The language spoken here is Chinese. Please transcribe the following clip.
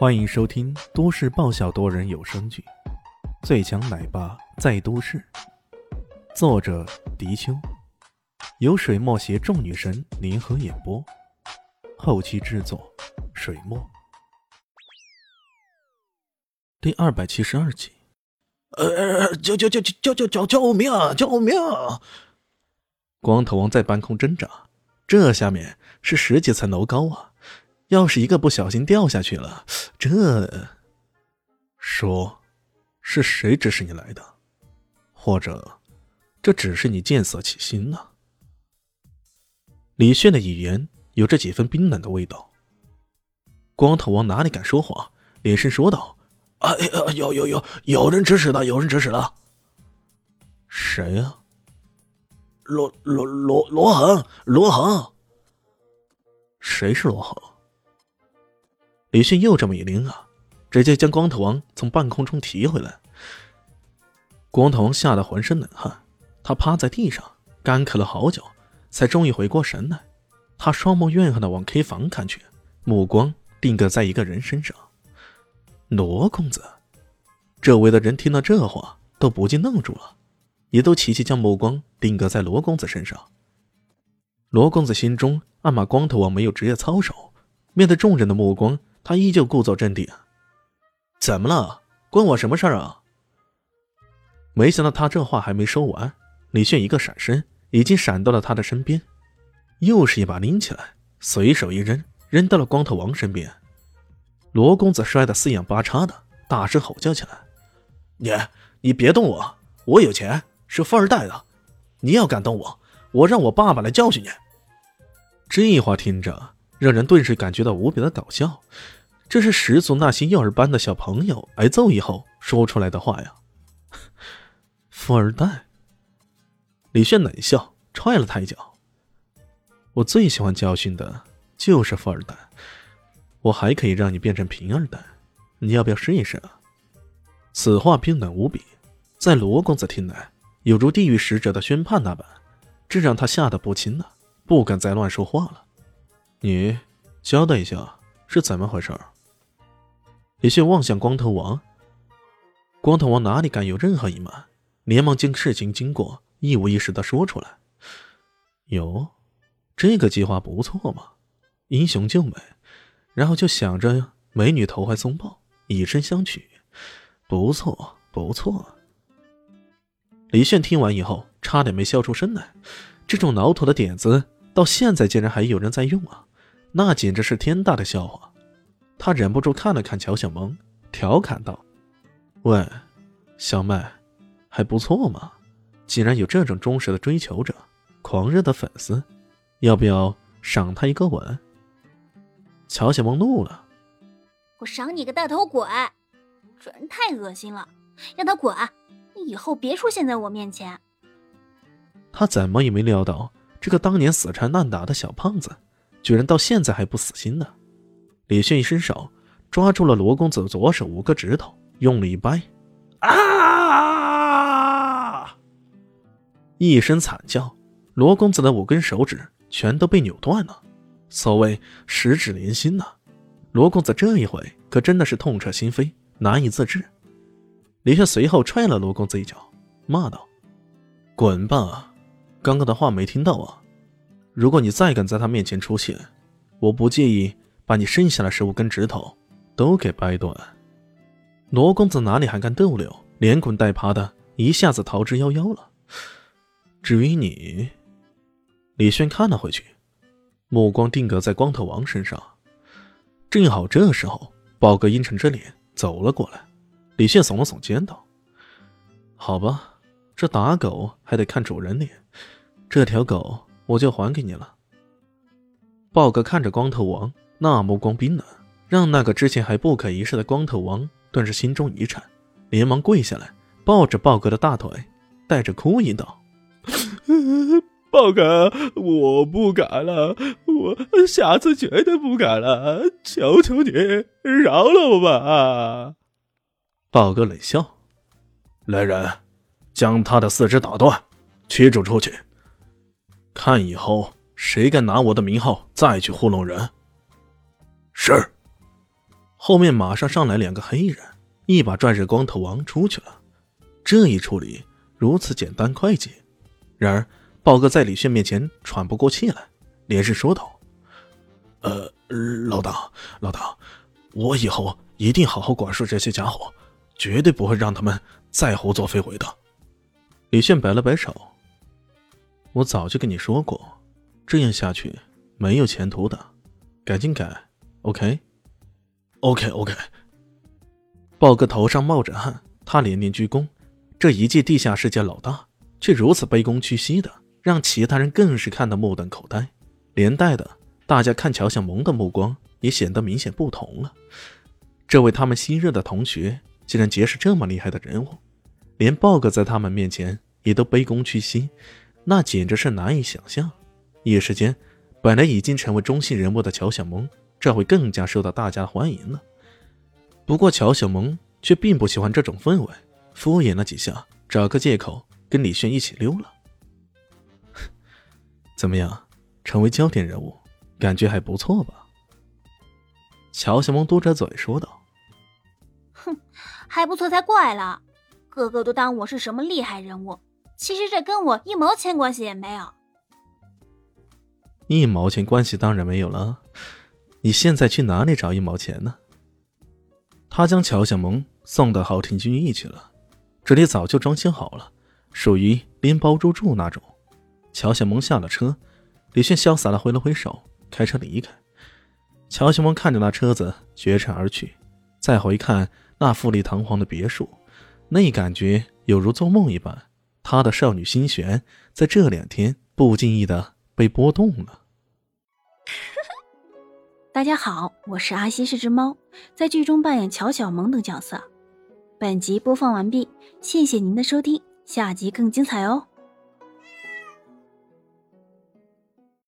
欢迎收听都市爆笑多人有声剧《最强奶爸在都市》，作者：迪秋，由水墨携众女神联合演播，后期制作：水墨。第二百七十二集，呃，救救救救救救救命啊！救命、啊！光头王在半空挣扎，这下面是十几层楼高啊！要是一个不小心掉下去了，这……说，是谁指使你来的？或者，这只是你见色起心呢？李炫的语言有着几分冰冷的味道。光头王哪里敢说谎，连声说道：“哎呀，有有有，有人指使的，有人指使的。谁呀？罗罗罗罗恒，罗恒。谁是罗恒？”李迅又这么一拎啊，直接将光头王从半空中提回来。光头王吓得浑身冷汗，他趴在地上干咳了好久，才终于回过神来。他双目怨恨的往 K 房看去，目光定格在一个人身上。罗公子，周围的人听到这话都不禁愣住了，也都齐齐将目光定格在罗公子身上。罗公子心中暗骂光头王没有职业操守，面对众人的目光。他依旧故作镇定，怎么了？关我什么事儿啊？没想到他这话还没说完，李炫一个闪身，已经闪到了他的身边，又是一把拎起来，随手一扔，扔到了光头王身边。罗公子摔得四仰八叉的，大声吼叫起来：“你，你别动我！我有钱，是富二代的。你要敢动我，我让我爸爸来教训你。”这话听着，让人顿时感觉到无比的搞笑。这是十足那些幼儿班的小朋友挨揍以后说出来的话呀！富二代。李炫冷笑，踹了他一脚。我最喜欢教训的就是富二代，我还可以让你变成贫二代，你要不要试一试啊？此话冰冷无比，在罗公子听来，有如地狱使者的宣判那般，这让他吓得不轻了，不敢再乱说话了。你交代一下是怎么回事？李迅望向光头王，光头王哪里敢有任何隐瞒，连忙将事情经过一五一十的说出来。哟，这个计划不错嘛，英雄救美，然后就想着美女投怀送抱，以身相许，不错不错。李炫听完以后，差点没笑出声来，这种老土的点子到现在竟然还有人在用啊，那简直是天大的笑话。他忍不住看了看乔小萌，调侃道：“喂，小麦，还不错嘛！竟然有这种忠实的追求者，狂热的粉丝，要不要赏他一个吻？”乔小萌怒了：“我赏你个大头鬼！这人太恶心了，让他滚！以后别出现在我面前。”他怎么也没料到，这个当年死缠烂打的小胖子，居然到现在还不死心呢。李迅一伸手抓住了罗公子左手五个指头，用力一掰，啊！一声惨叫，罗公子的五根手指全都被扭断了。所谓十指连心呐，罗公子这一回可真的是痛彻心扉，难以自制。李炫随后踹了罗公子一脚，骂道：“滚吧！刚刚的话没听到啊？如果你再敢在他面前出现，我不介意。”把你剩下的十五根指头都给掰断！罗公子哪里还敢逗留，连滚带爬的一下子逃之夭夭了。至于你，李轩看了回去，目光定格在光头王身上。正好这时候，豹哥阴沉着脸走了过来。李炫耸了耸肩道：“好吧，这打狗还得看主人脸，这条狗我就还给你了。”豹哥看着光头王。那目光冰冷，让那个之前还不可一世的光头王顿时心中一颤，连忙跪下来，抱着豹哥的大腿，带着哭音道：“豹哥，我不敢了，我下次绝对不敢了，求求你饶了我吧。”豹哥冷笑：“来人，将他的四肢打断，驱逐出去，看以后谁敢拿我的名号再去糊弄人。”是。后面马上上来两个黑衣人，一把拽着光头王出去了。这一处理如此简单快捷。然而，豹哥在李炫面前喘不过气来，连声说道：“呃，老大，老大，我以后一定好好管束这些家伙，绝对不会让他们再胡作非为的。”李炫摆了摆手：“我早就跟你说过，这样下去没有前途的，赶紧改，OK？OK，OK。”豹哥头上冒着汗，他连连鞠躬。这一届地下世界老大，却如此卑躬屈膝的，让其他人更是看得目瞪口呆。连带的，大家看乔小萌的目光也显得明显不同了。这位他们昔日的同学，竟然结识这么厉害的人物，连豹哥在他们面前也都卑躬屈膝，那简直是难以想象。一时间，本来已经成为中心人物的乔小萌，这会更加受到大家的欢迎了。不过，乔小萌却并不喜欢这种氛围。敷衍了几下，找个借口跟李炫一起溜了。怎么样，成为焦点人物，感觉还不错吧？乔小萌嘟着嘴说道：“哼，还不错才怪了，个个都当我是什么厉害人物，其实这跟我一毛钱关系也没有。一毛钱关系当然没有了，你现在去哪里找一毛钱呢？”他将乔小萌送到豪庭君逸去了。这里早就装修好了，属于拎包入住那种。乔小萌下了车，李炫潇洒的挥了挥手，开车离开。乔小萌看着那车子绝尘而去，再回看那富丽堂皇的别墅，那感觉有如做梦一般。她的少女心弦在这两天不经意的被拨动了。大家好，我是阿西，是只猫，在剧中扮演乔小萌等角色。本集播放完毕，谢谢您的收听，下集更精彩哦。